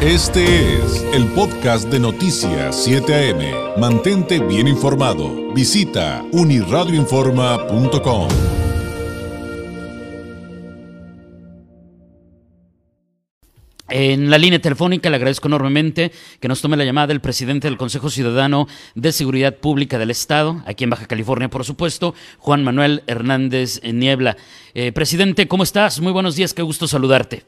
Este es el podcast de Noticias 7 AM. Mantente bien informado. Visita uniradioinforma.com. En la línea telefónica le agradezco enormemente que nos tome la llamada el presidente del Consejo Ciudadano de Seguridad Pública del Estado, aquí en Baja California, por supuesto, Juan Manuel Hernández Niebla. Eh, presidente, ¿cómo estás? Muy buenos días, qué gusto saludarte.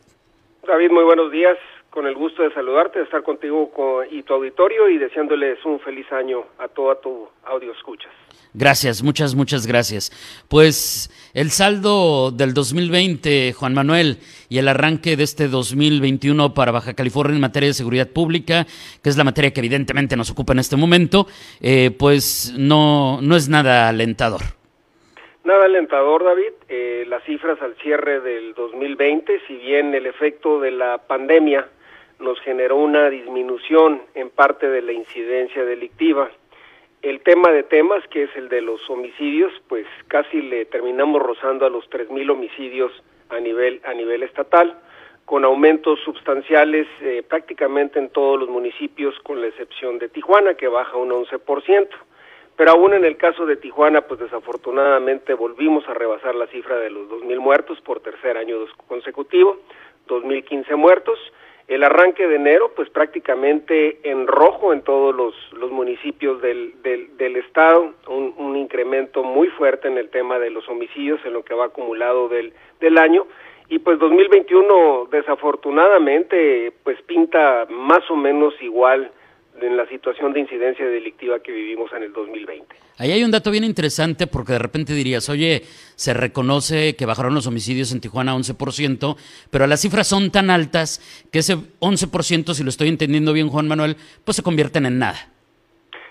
David, muy buenos días con el gusto de saludarte, de estar contigo y tu auditorio y deseándoles un feliz año a toda tu audio escuchas. Gracias, muchas, muchas gracias. Pues el saldo del 2020, Juan Manuel, y el arranque de este 2021 para Baja California en materia de seguridad pública, que es la materia que evidentemente nos ocupa en este momento, eh, pues no, no es nada alentador. Nada alentador, David. Eh, las cifras al cierre del 2020, si bien el efecto de la pandemia nos generó una disminución en parte de la incidencia delictiva. El tema de temas, que es el de los homicidios, pues casi le terminamos rozando a los 3.000 homicidios a nivel, a nivel estatal, con aumentos sustanciales eh, prácticamente en todos los municipios, con la excepción de Tijuana, que baja un 11%. Pero aún en el caso de Tijuana, pues desafortunadamente volvimos a rebasar la cifra de los 2.000 muertos por tercer año consecutivo, 2.015 muertos, el arranque de enero, pues prácticamente en rojo en todos los, los municipios del, del, estado, un, un, incremento muy fuerte en el tema de los homicidios en lo que va acumulado del, del año. Y pues 2021 desafortunadamente pues pinta más o menos igual en la situación de incidencia delictiva que vivimos en el 2020. Ahí hay un dato bien interesante porque de repente dirías, oye, se reconoce que bajaron los homicidios en Tijuana 11%, pero las cifras son tan altas que ese 11%, si lo estoy entendiendo bien Juan Manuel, pues se convierten en nada.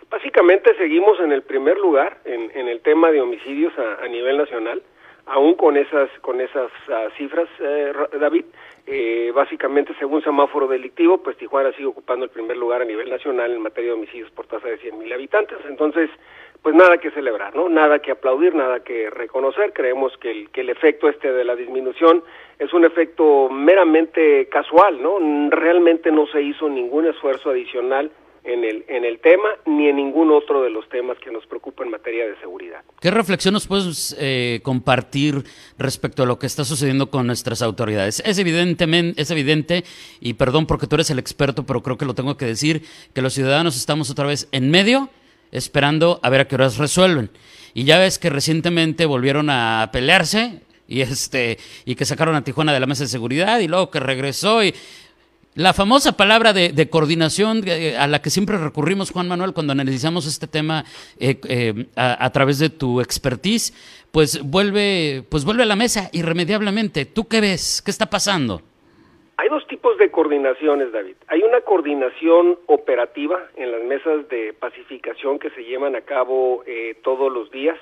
Básicamente seguimos en el primer lugar en, en el tema de homicidios a, a nivel nacional aún con esas con esas uh, cifras, eh, David, eh, básicamente según semáforo delictivo, pues Tijuana sigue ocupando el primer lugar a nivel nacional en materia de homicidios por tasa de 100.000 habitantes. Entonces, pues nada que celebrar, ¿no? Nada que aplaudir, nada que reconocer. Creemos que el, que el efecto este de la disminución es un efecto meramente casual, ¿no? Realmente no se hizo ningún esfuerzo adicional en el, en el tema ni en ningún otro de los temas que nos preocupa en materia de seguridad. ¿Qué reflexión nos puedes eh, compartir respecto a lo que está sucediendo con nuestras autoridades? Es, evidentemente, es evidente, y perdón porque tú eres el experto, pero creo que lo tengo que decir, que los ciudadanos estamos otra vez en medio esperando a ver a qué horas resuelven. Y ya ves que recientemente volvieron a pelearse y este y que sacaron a Tijuana de la mesa de seguridad y luego que regresó y la famosa palabra de, coordinación eh, a la que siempre recurrimos, Juan Manuel, cuando analizamos este tema eh, eh, a, través de tu expertise, pues vuelve, pues vuelve a la mesa irremediablemente. ¿Tú qué ves? ¿Qué está pasando? Hay dos tipos de coordinaciones, David. Hay una coordinación operativa en las mesas de pacificación que se llevan a cabo todos los días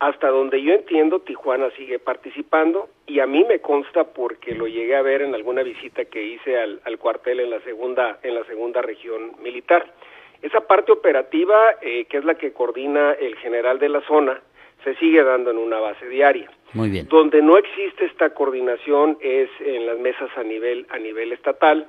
hasta donde yo entiendo, Tijuana sigue participando y a mí me consta porque lo llegué a ver en alguna visita que hice al, cuartel en la segunda en la segunda región militar. Esa parte operativa, eh, que es la que coordina el general de la zona, se sigue dando en una base diaria. Muy bien. Donde no existe esta coordinación es en las mesas a nivel a nivel estatal,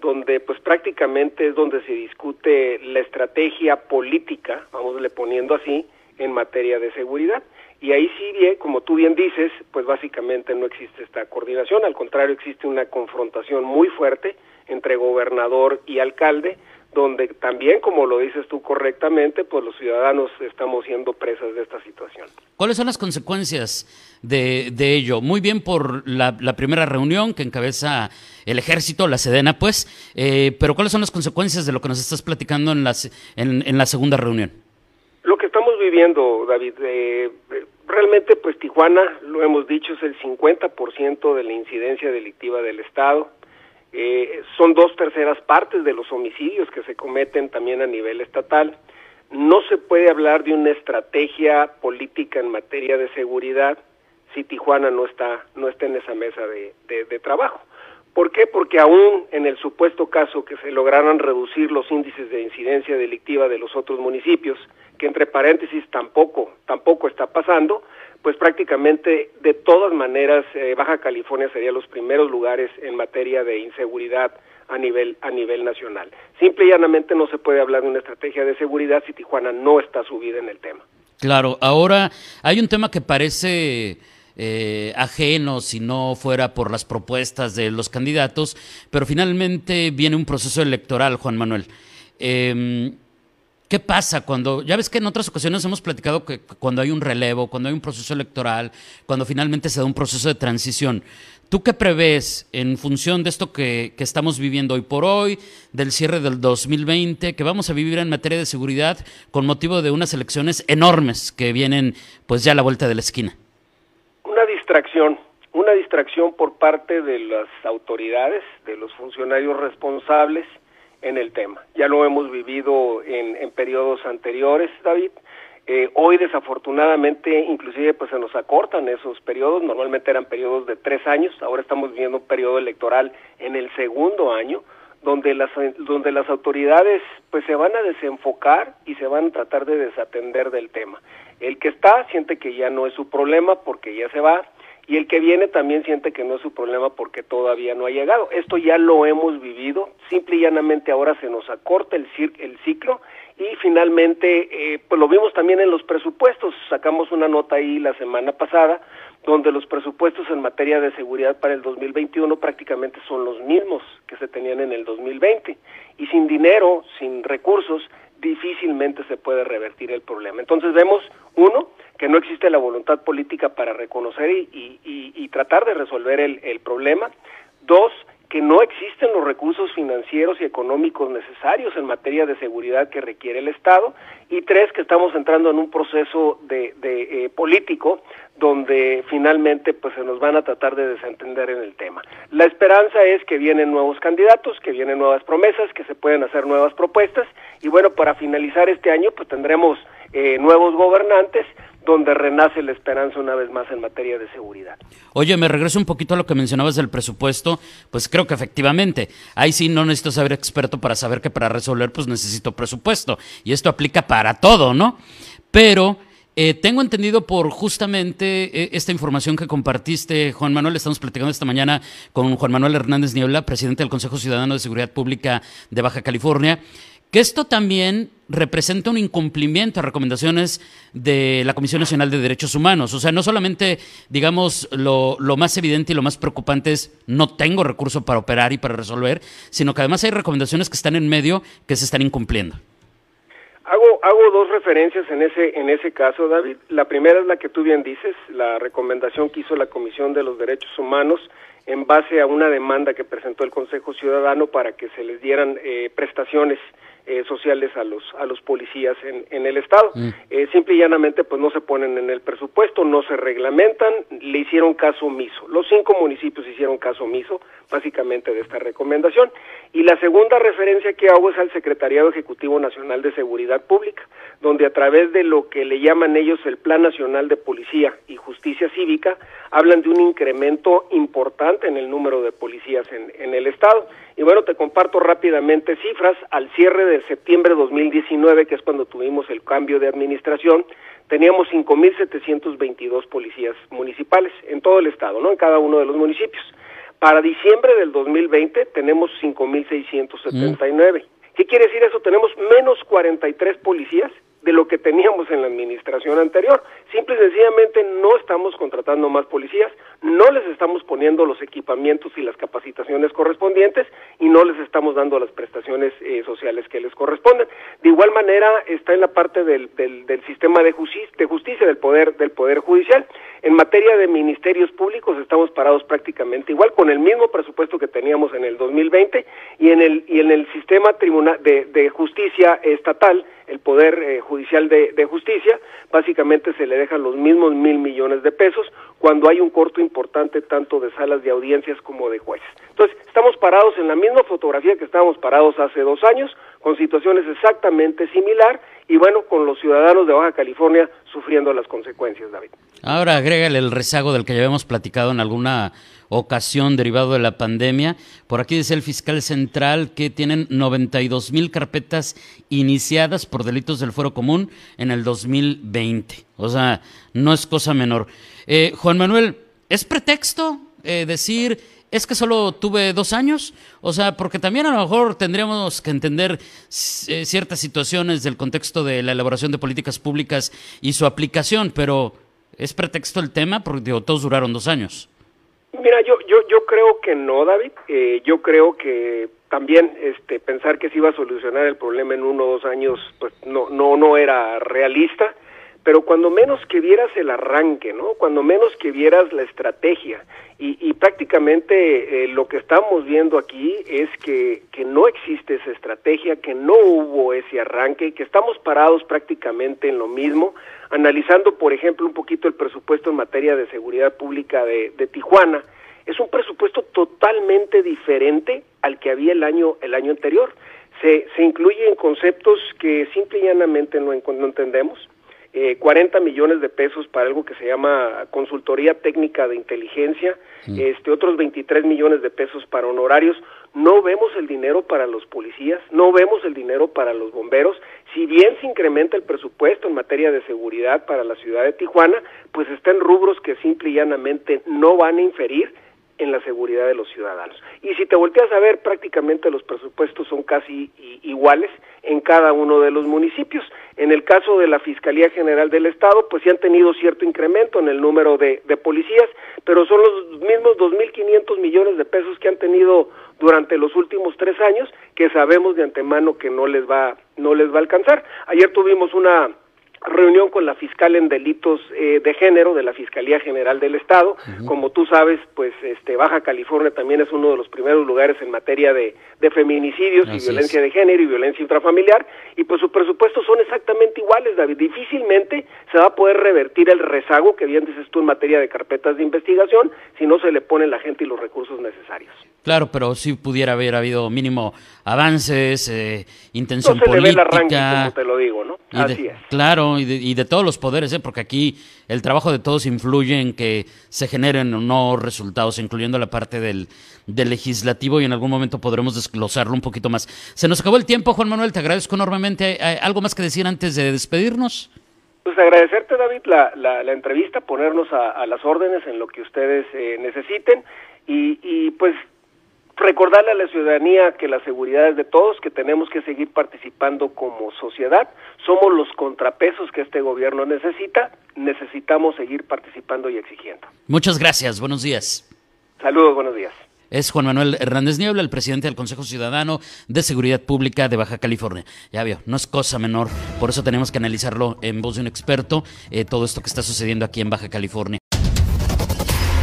donde pues prácticamente es donde se discute la estrategia política, vamosle poniendo así, en materia de seguridad. Y ahí sí, bien, como tú bien dices, pues básicamente no existe esta coordinación, al contrario existe una confrontación muy fuerte entre gobernador y alcalde, donde también, como lo dices tú correctamente, pues los ciudadanos estamos siendo presas de esta situación. ¿Cuáles son las consecuencias de, de ello? Muy bien por la, la, primera reunión que encabeza el ejército, la Sedena, pues, eh, pero ¿cuáles son las consecuencias de lo que nos estás platicando en, las, en, en la segunda reunión? Viviendo, David, eh, realmente pues Tijuana, lo hemos dicho, es el 50% de la incidencia delictiva del Estado. Eh, son dos terceras partes de los homicidios que se cometen también a nivel estatal. No se puede hablar de una estrategia política en materia de seguridad si Tijuana no está, no está en esa mesa de trabajo ¿Por qué? Porque aún en el supuesto caso que se lograran reducir los índices de incidencia delictiva de los otros municipios, que entre paréntesis tampoco, tampoco está pasando, pues prácticamente de todas maneras eh, Baja California sería los primeros lugares en materia de inseguridad a nivel a nivel nacional. Simple y llanamente no se puede hablar de una estrategia de seguridad si Tijuana no está subida en el tema. Claro, ahora hay un tema que parece eh, ajeno si no fuera por las propuestas de los candidatos, pero finalmente viene un proceso electoral, Juan Manuel. Em, ¿Qué pasa cuando, ya ves que en otras ocasiones hemos platicado que cuando hay un relevo, cuando hay un proceso electoral, cuando finalmente se da un proceso de transición, ¿tú qué prevés en función de esto que, que estamos viviendo hoy por hoy, del cierre del 2020, que vamos a vivir en materia de seguridad con motivo de unas elecciones enormes que vienen pues ya a la vuelta de la esquina? Distracción, una distracción por parte de las autoridades, de los funcionarios responsables, en el tema. Ya lo hemos vivido en, en periodos anteriores, David. Eh, hoy desafortunadamente inclusive pues se nos acortan esos periodos, normalmente eran periodos de tres años, ahora estamos viviendo un periodo electoral en el segundo año, donde las, donde las autoridades pues se van a desenfocar y se van a tratar de desatender del tema. El que está siente que ya no es su problema porque ya se va, y el que viene también siente que no es su problema porque todavía no ha llegado. Esto ya lo hemos vivido, simple y llanamente ahora se nos acorta el, ciclo y finalmente, eh, pues lo vimos también en los presupuestos, sacamos una nota ahí la semana pasada, donde los presupuestos en materia de seguridad para el 2021 prácticamente son los mismos que se tenían en el 2020 y sin dinero, sin recursos, difícilmente se puede revertir el problema. Entonces vemos, uno, que no existe la voluntad política para reconocer y, y, y tratar de resolver el, el problema. Dos, que no existen los recursos financieros y económicos necesarios en materia de seguridad que requiere el Estado y tres que estamos entrando en un proceso de, de eh, político donde finalmente pues se nos van a tratar de desentender en el tema. La esperanza es que vienen nuevos candidatos, que vienen nuevas promesas, que se pueden hacer nuevas propuestas y bueno, para finalizar este año pues tendremos eh, nuevos gobernantes donde renace la esperanza una vez más en materia de seguridad. Oye, me regreso un poquito a lo que mencionabas del presupuesto, pues creo que efectivamente, ahí sí no necesito ser experto para saber que para resolver pues necesito presupuesto, y esto aplica para todo, ¿no? Pero eh, tengo entendido por justamente eh, esta información que compartiste, Juan Manuel, estamos platicando esta mañana con Juan Manuel Hernández Niebla, presidente del Consejo Ciudadano de Seguridad Pública de Baja California, que esto también representa un incumplimiento a recomendaciones de la Comisión Nacional de Derechos Humanos. O sea, no solamente, digamos, lo, más evidente y lo más preocupante es no tengo recurso para operar y para resolver, sino que además hay recomendaciones que están en medio que se están incumpliendo. Hago, hago dos referencias en ese, en ese caso, David. La primera es la que tú bien dices, la recomendación que hizo la Comisión de los Derechos Humanos en base a una demanda que presentó el Consejo Ciudadano para que se les dieran eh, prestaciones eh, sociales a los a los policías en, en el estado. Mm. Eh, simple y llanamente pues no se ponen en el presupuesto, no se reglamentan, le hicieron caso omiso. Los cinco municipios hicieron caso omiso básicamente de esta recomendación. Y la segunda referencia que hago es al Secretariado Ejecutivo Nacional de Seguridad Pública, donde a través de lo que le llaman ellos el Plan Nacional de Policía y Justicia Cívica, hablan de un incremento importante en el número de policías en, en el Estado. Y bueno, te comparto rápidamente cifras. Al cierre de septiembre de 2019, que es cuando tuvimos el cambio de administración, teníamos 5.722 policías municipales en todo el estado, ¿no? En cada uno de los municipios. Para diciembre del 2020 tenemos 5.679. Mm. ¿Qué quiere decir eso? Tenemos menos 43 policías de lo que teníamos en la administración anterior. Simple y sencillamente no estamos contratando más policías, no les estamos poniendo los equipamientos y las capacitaciones correspondientes y no les estamos dando las prestaciones eh, sociales que les corresponden. De igual manera está en la parte del, del, del sistema de, justicia, de justicia del poder del poder judicial. En materia de ministerios públicos estamos parados prácticamente igual con el mismo presupuesto que teníamos en el 2020 y en el y en el sistema tribunal de, justicia estatal el poder eh, judicial de justicia básicamente se le dejan los mismos mil millones de pesos cuando hay un corto importante tanto de salas de audiencias como de jueces. Entonces, estamos parados en la misma fotografía que estábamos parados hace dos años, con situaciones exactamente similar y bueno, con los ciudadanos de Baja California sufriendo las consecuencias, David. Ahora agrégale el rezago del que ya habíamos platicado en alguna ocasión derivado de la pandemia. Por aquí dice el fiscal central que tienen 92 mil carpetas iniciadas por delitos del fuero común en el 2020. O sea, no es cosa menor. Eh, Juan Manuel, ¿es pretexto eh, decir es que solo tuve dos años, o sea, porque también a lo mejor tendríamos que entender eh, ciertas situaciones del contexto de la elaboración de políticas públicas y su aplicación, pero ¿es pretexto el tema? Porque todos duraron dos años. Mira, yo, yo, yo creo que no, David. Eh, yo creo que también este, pensar que se iba a solucionar el problema en uno o dos años, pues no, no, no era realista pero cuando menos que vieras el arranque, ¿no? Cuando menos que vieras la estrategia. Y, y prácticamente eh, lo que estamos viendo aquí es que, que no existe esa estrategia, que no hubo ese arranque, que estamos parados prácticamente en lo mismo, analizando, por ejemplo, un poquito el presupuesto en materia de seguridad pública de, de Tijuana. Es un presupuesto totalmente diferente al que había el año, el año anterior. Se, se incluyen conceptos que simple y llanamente no, no entendemos eh, 40 millones de pesos para algo que se llama consultoría técnica de inteligencia, este, otros 23 millones de pesos para honorarios. No vemos el dinero para los policías, no vemos el dinero para los bomberos. Si bien se incrementa el presupuesto en materia de seguridad para la ciudad de Tijuana, pues está en rubros que simple y llanamente no van a inferir en la seguridad de los ciudadanos. Y si te volteas a ver, prácticamente los presupuestos son casi iguales en cada uno de los municipios. En el caso de la Fiscalía General del Estado, pues sí han tenido cierto incremento en el número de, de policías, pero son los mismos 2.500 millones de pesos que han tenido durante los últimos tres años, que sabemos de antemano que no les va, no les va a alcanzar. Ayer tuvimos una reunión con la fiscal en delitos eh, de género de la Fiscalía General del Estado. Como tú sabes, pues este Baja California también es uno de los primeros lugares en materia de, de feminicidios y violencia de género y violencia intrafamiliar y pues sus presupuestos son exactamente iguales, David. Difícilmente se va a poder revertir el rezago que bien dices tú en materia de carpetas de investigación si no se le pone la gente y los recursos necesarios. Claro, pero sí pudiera haber habido mínimo avances, eh, intención no se política. Le ve el arranque, como te lo digo, ¿no? Así es. Claro, y de, y de, todos los poderes, ¿eh? porque aquí el trabajo de todos influye en que se generen o no resultados, incluyendo la parte del, del legislativo, y en algún momento podremos desglosarlo un poquito más. Se nos acabó el tiempo, Juan Manuel, te agradezco enormemente. ¿Algo más que decir antes de despedirnos? Pues agradecerte, David, la, la, la entrevista, ponernos a, a, las órdenes en lo que ustedes eh, necesiten y, y pues recordarle a la ciudadanía que la seguridad es de todos, que tenemos que seguir participando como sociedad, somos los contrapesos que este gobierno necesita, necesitamos seguir participando y exigiendo. Muchas gracias, buenos días. Saludos, buenos días. Es Juan Manuel Hernández Niebla, el presidente del Consejo Ciudadano de Seguridad Pública de Baja California. Ya vio, no es cosa menor, por eso tenemos que analizarlo en voz de un experto, eh, todo esto que está sucediendo aquí en Baja California.